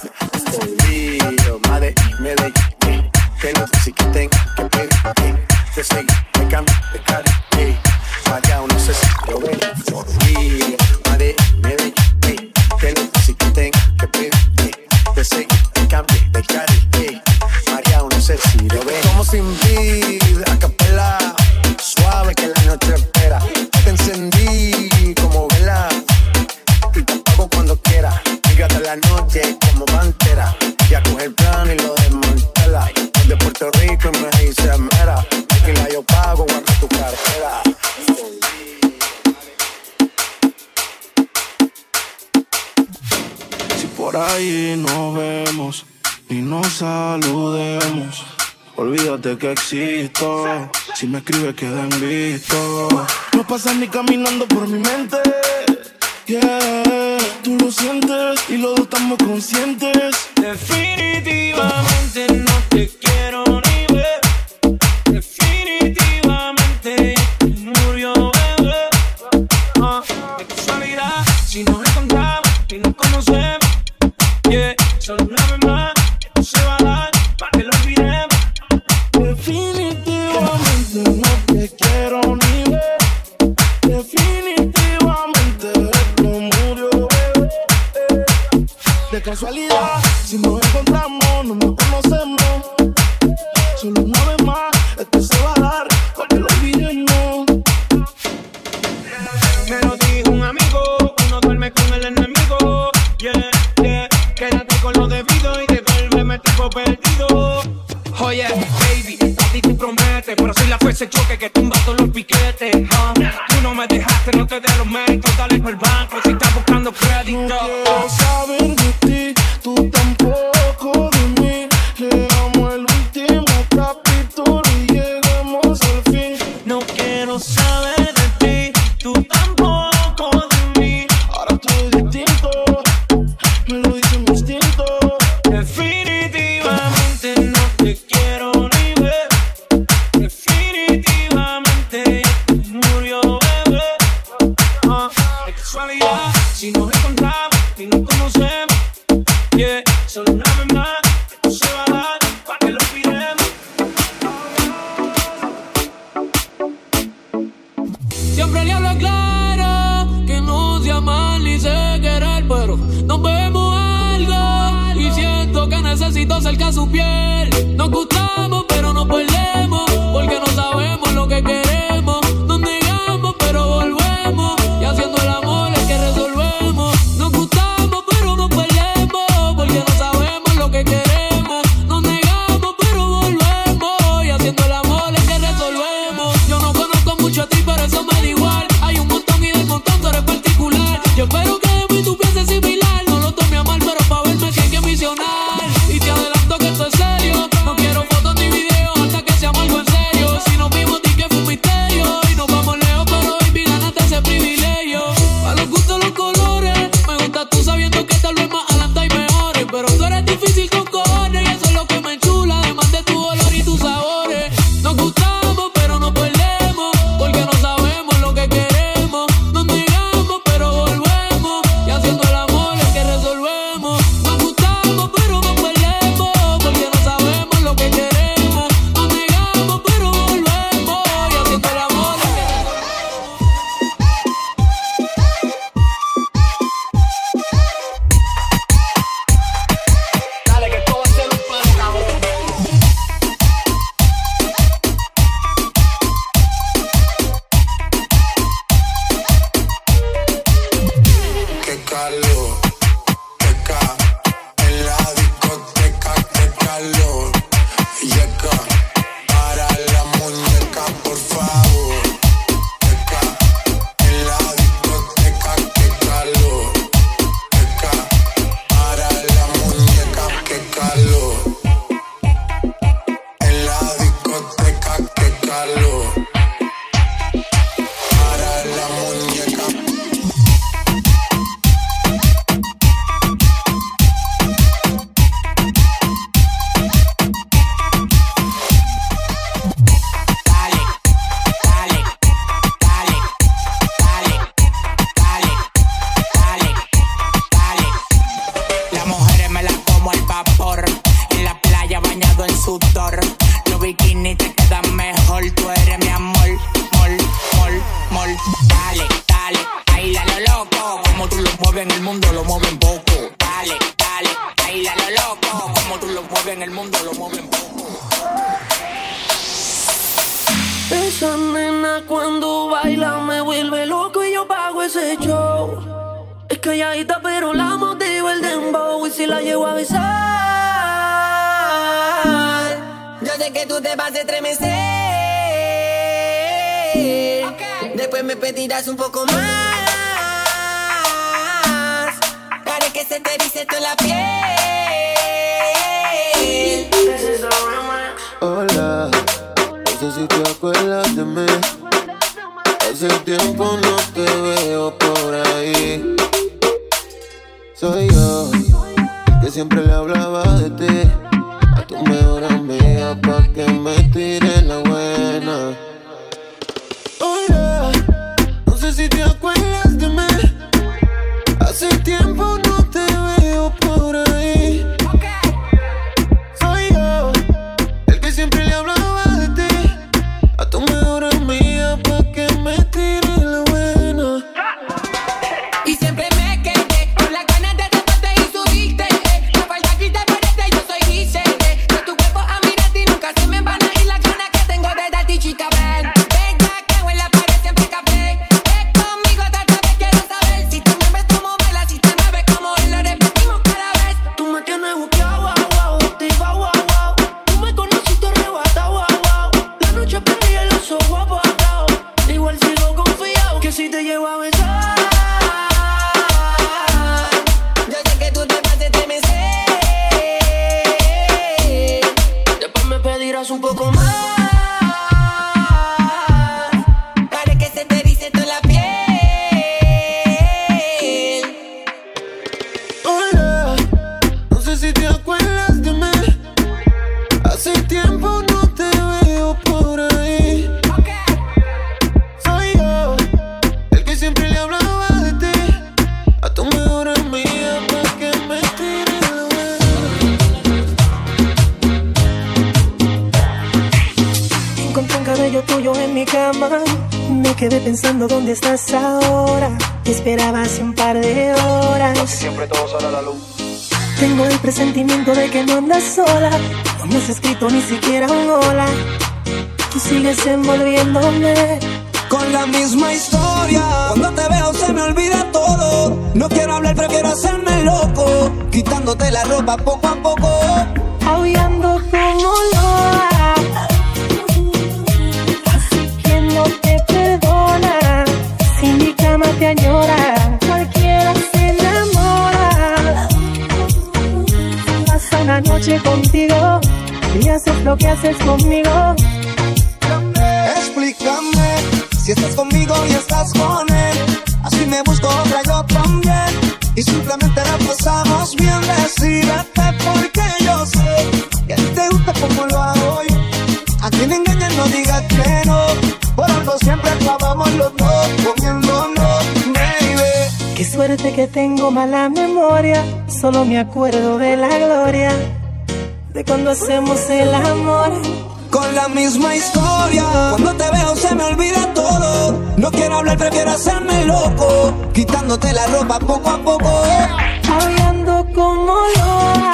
está escondido, madre Medellín, que no se quiten, que peguen, te seguí, me cambio de cara, ey, allá uno se lo ven, escondido, madre me Medellín, que no se quiten, que peguen, te seguí, me cambio de cara, ey, allá uno se lo ven, como sin vida, a capela. el plan y lo desmantela. De Puerto Rico y me dice mera. Tequila yo pago, guarda tu cartera. Si por ahí nos vemos y nos saludemos, olvídate que existo. Si me escribes, queda en visto. No pasas ni caminando por mi mente. Yeah, tú lo sientes y los dos estamos conscientes. Definitivamente no te quiero saber de ti, tú también. calladita, pero la motivo el dembow. Y si la llevo a besar, yo sé que tú te vas a estremecer. Okay. Después me pedirás un poco más. Para que se te dice toda la piel. Hola, no sé si te acuerdas de. Hace tiempo no te veo por ahí. Soy yo, que siempre le hablaba de ti. A tu mejor amiga, pa' que me tire la buena. Hola, no sé si te acuerdas. quedé pensando dónde estás ahora. Te esperaba hace un par de horas. Siempre todo sale a la luz. Tengo el presentimiento de que no andas sola. No me has escrito ni siquiera un hola. Tú sigues envolviéndome con la misma historia. Cuando te veo se me olvida todo. No quiero hablar, prefiero hacerme loco. Quitándote la ropa poco a poco. Aullando como loa. noche contigo y haces lo que haces conmigo. Explícame si estás conmigo y estás con él. Así me busco otra yo también. Y simplemente la pasamos bien. Decídete porque yo sé que a ti te gusta como lo hago yo. A quien me no digas que no. Por algo siempre acabamos los dos comiéndonos, baby. Qué suerte que tengo mala memoria. Solo me acuerdo de la gloria de cuando hacemos el amor. Con la misma historia, cuando te veo se me olvida todo. No quiero hablar, prefiero hacerme loco, quitándote la ropa poco a poco. Aullando como loca.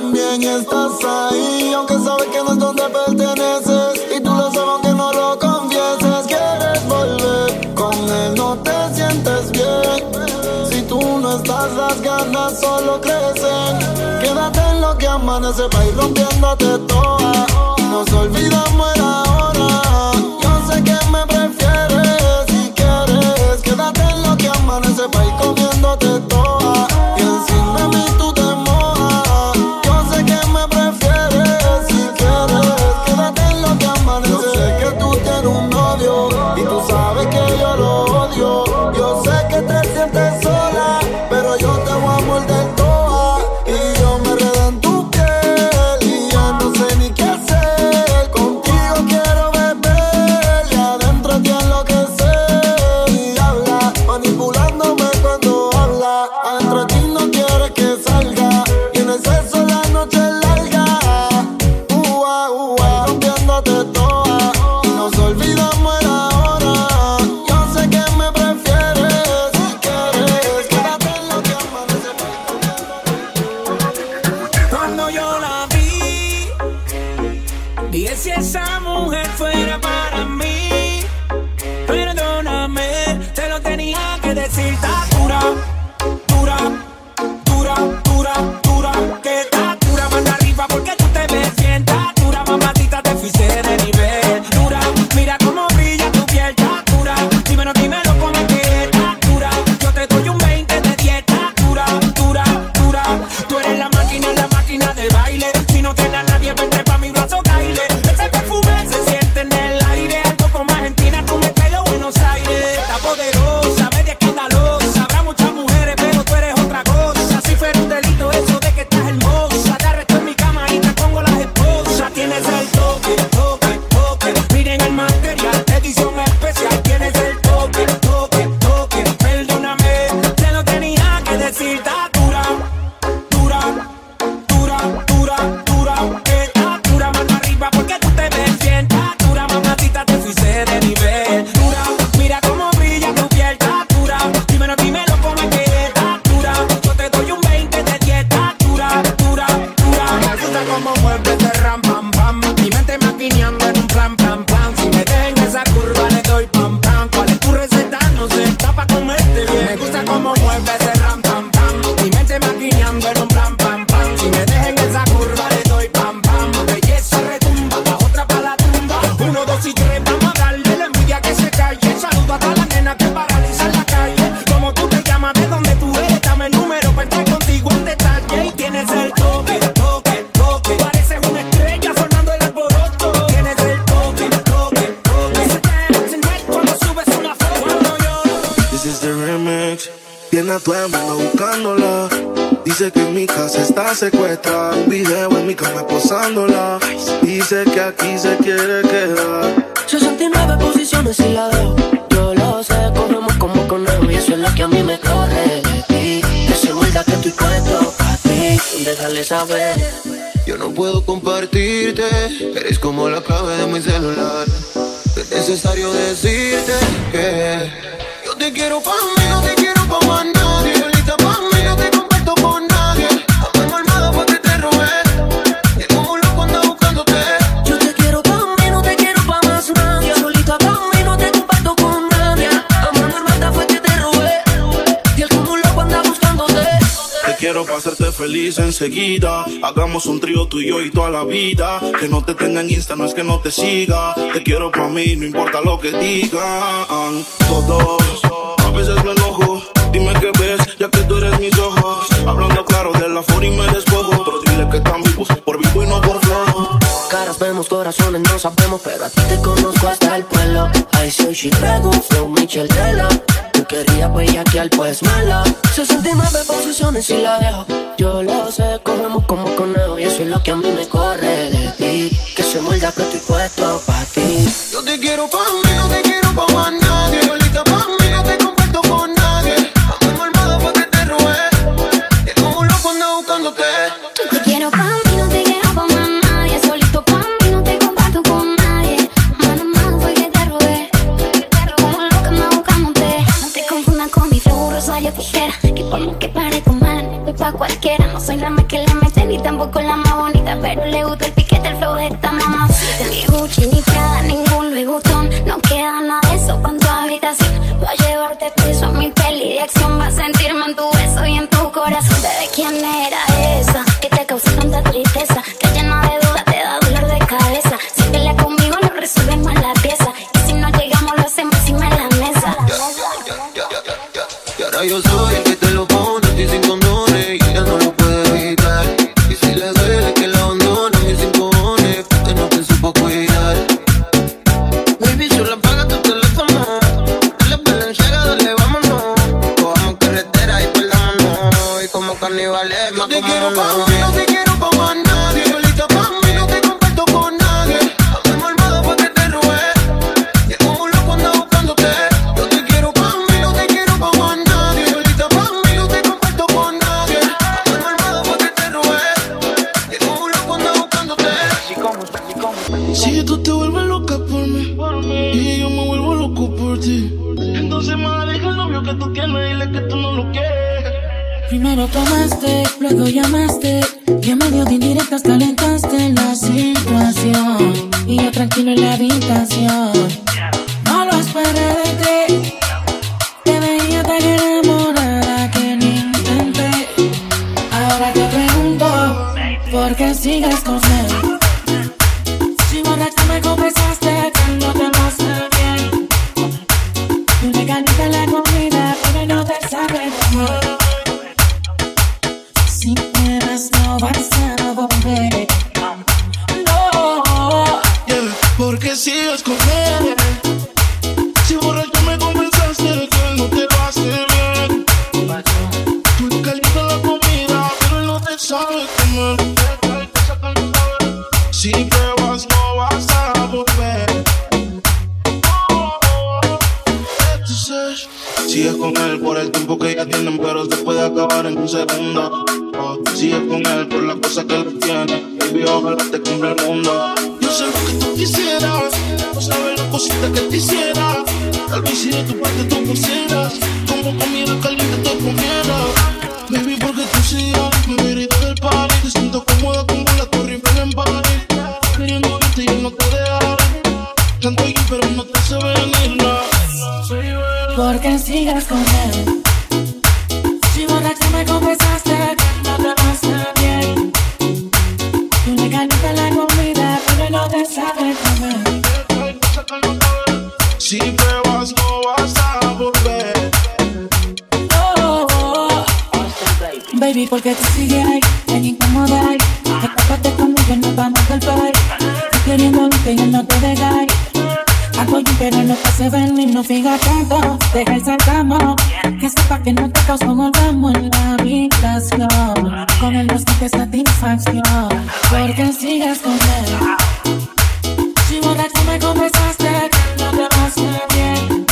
también estás ahí, aunque sabes que no es donde perteneces. Y tú lo sabes aunque no lo confieses. Quieres volver, con él no te sientes bien. Si tú no estás, las ganas solo crecen. Quédate en lo que amanece para ir rompiéndote toda. Nos olvidamos ahora. esquina todo el buscándola. Dice que en mi casa está secuestrada. Un video en mi cama posándola. Dice que aquí se quiere quedar. 69 posiciones y la dejo. Yo lo sé, corremos como conejo. Y eso es lo que a mí me corre de ti. De seguridad que estoy puesto para ti. Déjale saber. Yo no puedo compartirte. Eres como la clave de mi celular. Es necesario decirte que yo te quiero pa' mí, no te quiero pa' mí. Quiero para hacerte feliz enseguida. Hagamos un trío tú y yo y toda la vida. Que no te tenga en Insta, no es que no te siga. Te quiero para mí, no importa lo que digan. Todos, a veces me enojo. Dime qué ves, ya que tú eres mis ojos. Hablando claro de la furia y me despojo. Pero dile que están vivos, por vivo y no por flojo. Caras vemos, corazones no sabemos, pero a ti te conozco hasta el pueblo. Ay, soy Chicago, Flow Michel Tela. Tú querías bellaquear, pues mala. 69 posiciones y la dejo. Yo lo sé, cogemos como conejo. Y eso es lo que a mí me corre de ti. Que se muerda que estoy puesto pa' ti. Yo te quiero pa' mí, no te quiero pa' más nadie. Tampoco la más bonita. Pero le gusta el piquete, el flow de esta mamacita. Ni Gucci, ni Prada, ningún Louis Vuitton. No queda nada de eso en tu habitación. Voy a llevarte preso a mi peli de acción. Va a sentirme en tu beso y en tu corazón. Bebé, ¿quién era te comiera. Baby, porque tú sigas, me grito del party, te siento cómoda como la torre en party. Queriendo verte y no te dejaré. Tanto aquí, pero no te hace venir nada. porque sigas con él Si borracha me confesaste porque tú sigues ahí, tan incómoda ahí. Escápate conmigo, nos vamos del país Tú queriendo verte y él no te deja ahí Hago yo, pero no te hace venir, no fija tanto Deja el sarcasmo Que sepa que no te causó volvamos en la habitación. Con él no sientes satisfacción Porque sigues con él. Si borracho me confesaste que no te hace bien.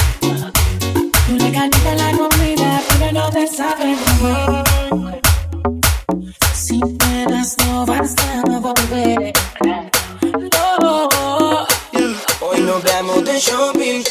Tú le calientas la comida, pero no te sabe comer. Si te das, no vas a volver. No. De shopping.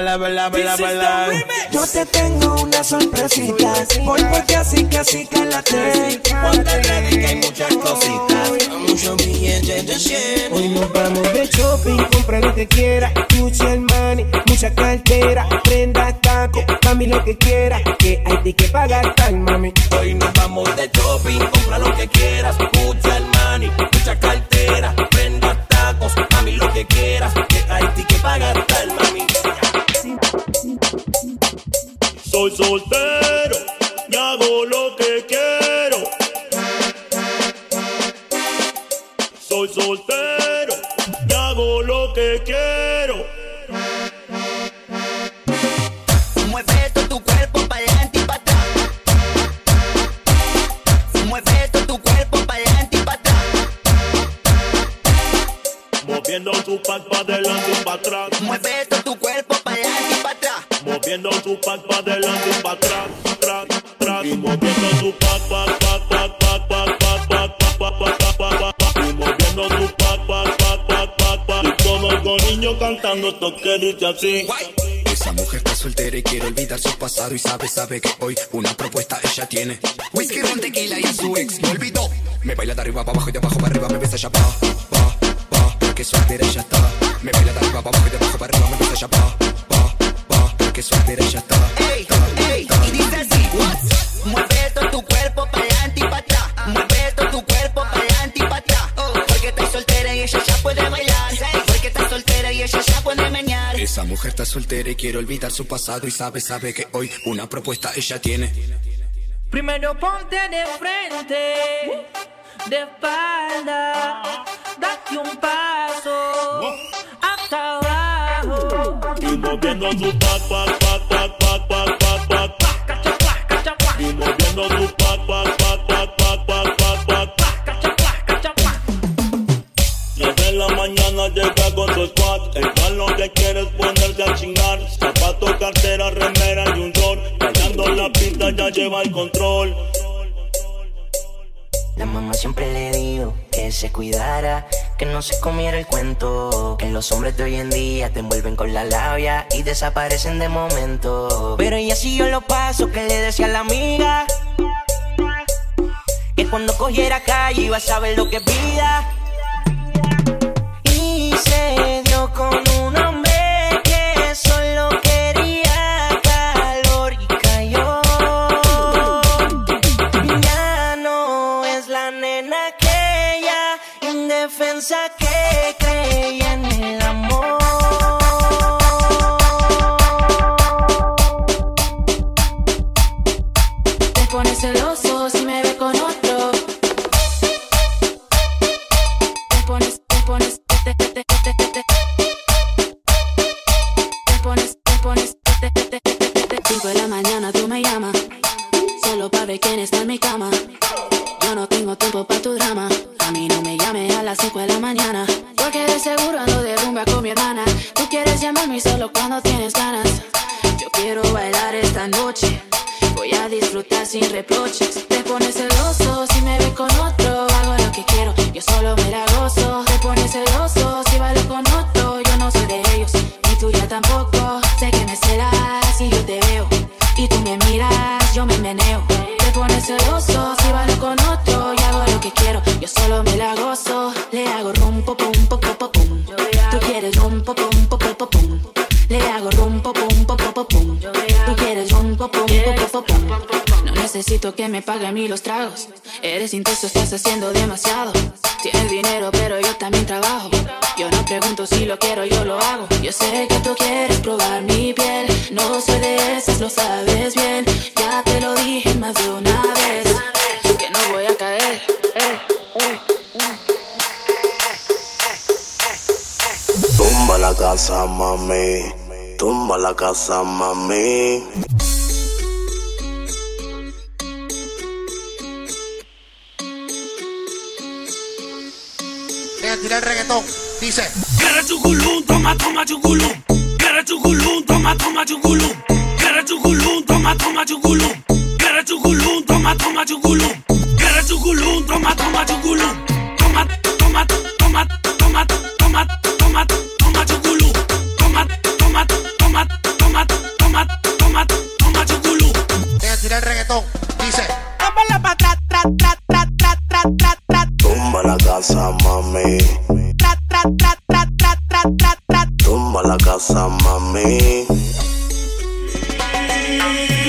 Bala, bala, bala, bala. Yo te tengo una sorpresita. Voy porque así que así que la te. Ponte ready que hay muchas cositas. Muchos billetes de 100. Hoy nos vamos de shopping, compra lo que quiera. Gucci, Armani, mucha cartera, prenda, taco, mami lo que quiera. Que hay de que pagar tal, mami. Hoy nos vamos de shopping, compra lo que quieras. Gucci, Armani, mucha cartera, prendas, tacos, mami lo que quieras. Que hay que pagar tal, mami. Soy soltero y hago lo que quiero. Soy soltero y hago lo que quiero. Mueve todo tu cuerpo para adelante y para atrás. Mueve todo tu cuerpo para adelante y para atrás. Moviendo su pack para adelante y para atrás. Mueve todo tu Moviendo su pack para adelante y para atrás, atrás, atrás. Y moviendo su pack, pack, pack, pack, pack, pack, pack, pack, pack, pack, pack, pack. Y moviendo su pack, pack, pack, pack, pack, pack. Y conozco niños cantando esto que dice así. Esa mujer está soltera y quiere olvidar su pasado y sabe, sabe que hoy una propuesta ella tiene. Whisky, ron, tequila y a su ex me olvidó. Me baila de arriba para abajo y de abajo para arriba, me besa ya pa, pa, pa, porque soltera ella está. Me baila de arriba para abajo y de abajo para arriba, me besa ya pa, pa, pa, soltera ella está. Ey, ey, y dice así, what? Mueve todo tu cuerpo para adelante y para atrás. Mueve todo tu cuerpo para adelante y para atrás. Oh, porque estás soltera y ella ya puede bailar. Porque estás soltera y ella ya puede menear. Esa mujer está soltera y quiere olvidar su pasado y sabe, sabe que hoy una propuesta ella tiene. Primero ponte de frente, de espalda, date un paso hasta abajo. Y moviendo su pack, cuidara que no se comiera el cuento. Que los hombres de hoy en día te envuelven con la labia y desaparecen de momento. Pero ella siguió los pasos que le decía la amiga. Que cuando cogiera calle iba a saber lo que es vida. Y se dio con si lo quiero yo lo hago. Yo sé que tú quieres probar mi piel, no soy de esas, lo sabes bien. Ya te lo dije más de una vez, que no voy a caer. Eh. Tumba la casa, mami. Tumba la casa, mami. Voy a tirar reggaetón. Dice. Quiere chuculum, toma, toma chuculum. Quiere chuculum, toma, toma chuculum. Quiere chuculum, toma, toma chuculum. Quiere chuculum, toma, toma chuculum. Quiere chuculum, toma, toma chuculum. Toma, toma, toma, toma, toma, toma, toma chuculum. Toma, toma, toma, toma, toma, toma, toma chuculum. Deja tirar el reggaetón. Dice. Tumba la casa, mami. Tumba la casa, mami.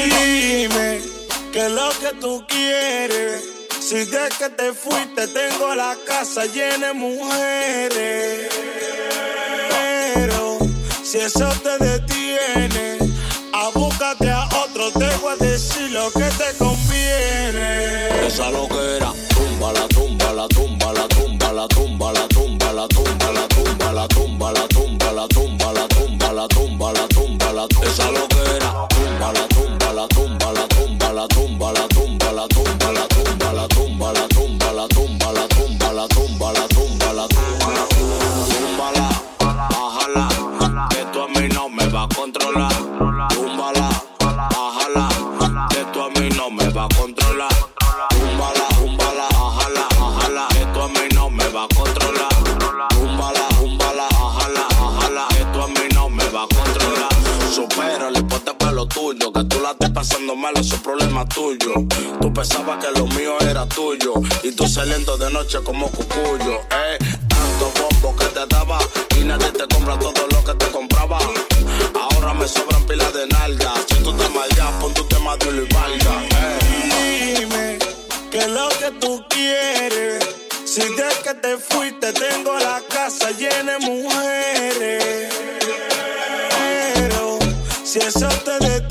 Dime qué es lo que tú quieres. Si de que te fuiste tengo la casa llena de mujeres. Pero si eso te detiene, a búscate a otro, te voy a decir lo que te conviene. Esa loquera, tumba pasando mal, eso es problema tuyo. Tú pensabas que lo mío era tuyo, y tú saliendo de noche como cucuyo, eh. Tanto bombo que te daba, y nadie te compra todo lo que te compraba. Ahora me sobran pilas de nalga, si tú te mal ya, pon tu tema de y valga, eh. Dime qué es lo que tú quieres. Si de que te fuiste tengo la casa llena de mujeres. Pero si eso te detiene,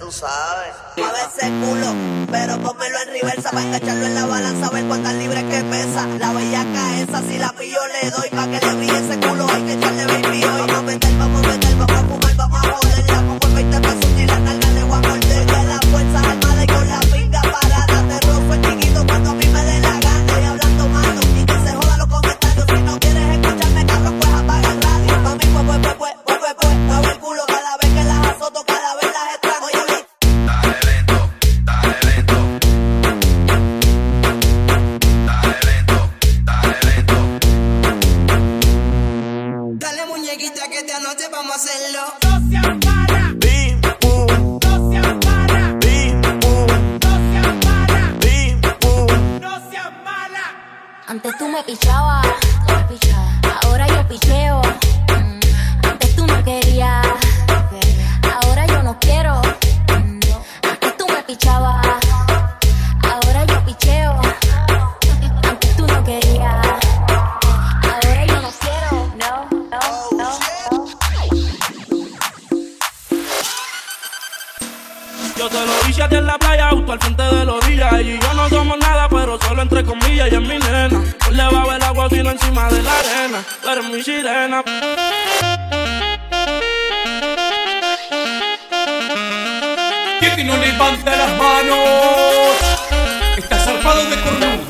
tú sabes. Mueve ese culo, pero pónmelo en reversa para engancharlo en la balanza, a ver cuántas libras que pesa. La bellaca esa, si la pillo le doy, pa' que le brille ese culo, hay que echarle baby hoy. Vamos a meter, vamos a meter, vamos a fumar, vamos a joder. La pongo en 20 pesos y la nalga le voy a morder. De las fuerzas armadas y con la pinga parada, te rozo el chiquito cuando a mí me dé la gana. A en la playa, auto al frente de la orilla. Y yo no somos nada, pero solo entre comillas, ella es mi nena. Por debajo del agua, sino encima de la arena. Tú eres mi sirena. Que que no levanta las manos. Está zarpado de cornudo.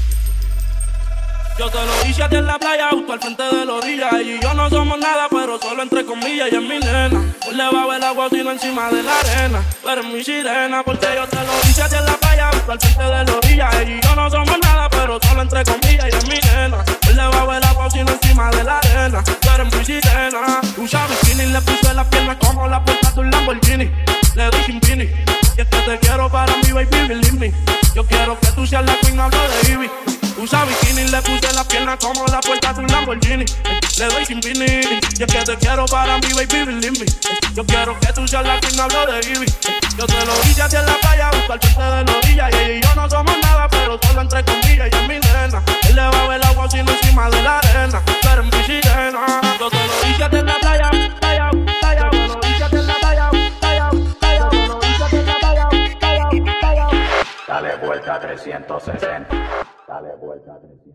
Yo te lo hice a en la playa, auto al frente de la orilla. Y yo no somos nada, pero solo entre comillas, ella es mi nena. Por debajo del agua, sino encima de la arena. Tú eres mi sirena, porque yo te lo hice a en la playa, auto al frente de la orilla. Y yo no somos nada, pero solo entre comillas, ella es mi nena. Por debajo del agua, sino encima de la arena. Tú eres mi sirena. Usa bikini, le puse las piernas como la puerta de un Lamborghini. Le dije impini. Y es que te quiero para mi baby, believe me. Yo quiero que tú seas la queen, de Ivy. Usa bikini, le puse la pierna como la puerta de un Lamborghini. Le doy sin vini. Y es que te quiero para mi baby, believe me. Yo quiero que tú seas la queen, de Ivy. Yo te lo hice a ti en la playa, busco al frente de la orilla. Y ella y yo no somos nada, pero solo entre comillas, ella es mi nena. Él le va a ver agua sino encima de la arena. Pero en mi sirena. Yo te lo hice a ti en la playa, playa, playa. Yo te lo hice la playa, playa, playa. Yo te lo la playa, playa. Dale vuelta a 360. Dale vuelta a 360.